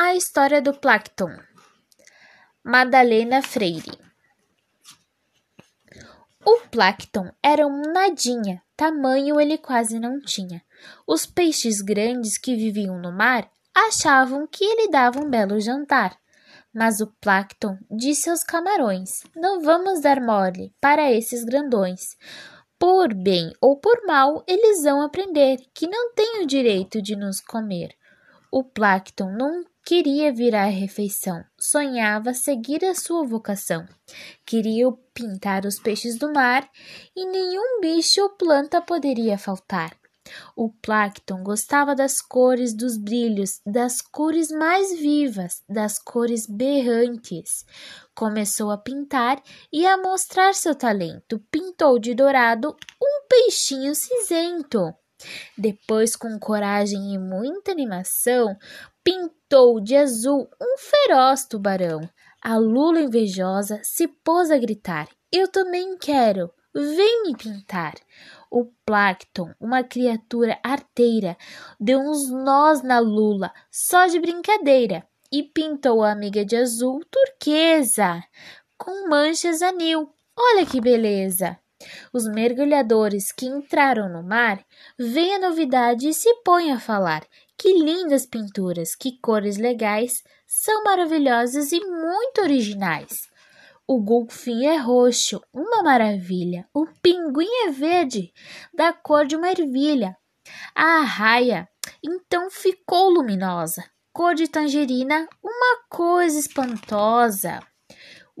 A história do Plankton. Madalena Freire. O Plankton era um nadinha, tamanho ele quase não tinha. Os peixes grandes que viviam no mar achavam que ele dava um belo jantar. Mas o Plankton disse aos camarões: Não vamos dar mole para esses grandões. Por bem ou por mal, eles vão aprender que não têm o direito de nos comer. O Plankton não queria virar refeição, sonhava seguir a sua vocação. Queria pintar os peixes do mar e nenhum bicho ou planta poderia faltar. O Plankton gostava das cores, dos brilhos, das cores mais vivas, das cores berrantes. Começou a pintar e a mostrar seu talento. Pintou de dourado um peixinho cinzento. Depois, com coragem e muita animação, pintou de azul um feroz tubarão. A Lula invejosa se pôs a gritar: Eu também quero, vem me pintar. O Plankton, uma criatura arteira, deu uns nós na Lula, só de brincadeira, e pintou a amiga de azul turquesa, com manchas anil. Olha que beleza! Os mergulhadores que entraram no mar veem a novidade e se põem a falar. Que lindas pinturas, que cores legais, são maravilhosas e muito originais. O golfinho é roxo, uma maravilha. O pinguim é verde, da cor de uma ervilha. A arraia, então ficou luminosa, cor de tangerina, uma coisa espantosa.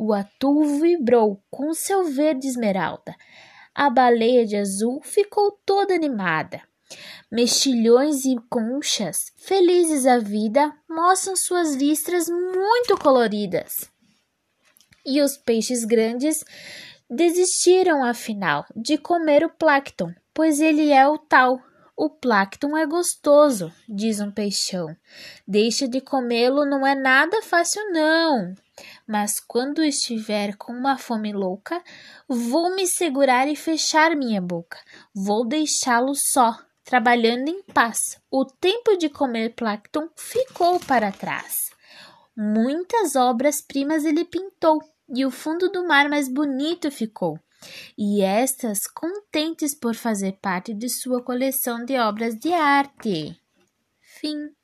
O atu vibrou com seu verde esmeralda. A baleia de azul ficou toda animada. Mexilhões e conchas, felizes à vida, mostram suas listras muito coloridas. E os peixes grandes desistiram, afinal, de comer o Plankton, pois ele é o tal. O Plankton é gostoso, diz um peixão. Deixa de comê-lo não é nada fácil, não mas quando estiver com uma fome louca, vou me segurar e fechar minha boca. Vou deixá-lo só, trabalhando em paz. O tempo de comer Plankton ficou para trás. Muitas obras-primas ele pintou, e o fundo do mar mais bonito ficou. E estas contentes por fazer parte de sua coleção de obras de arte. Fim.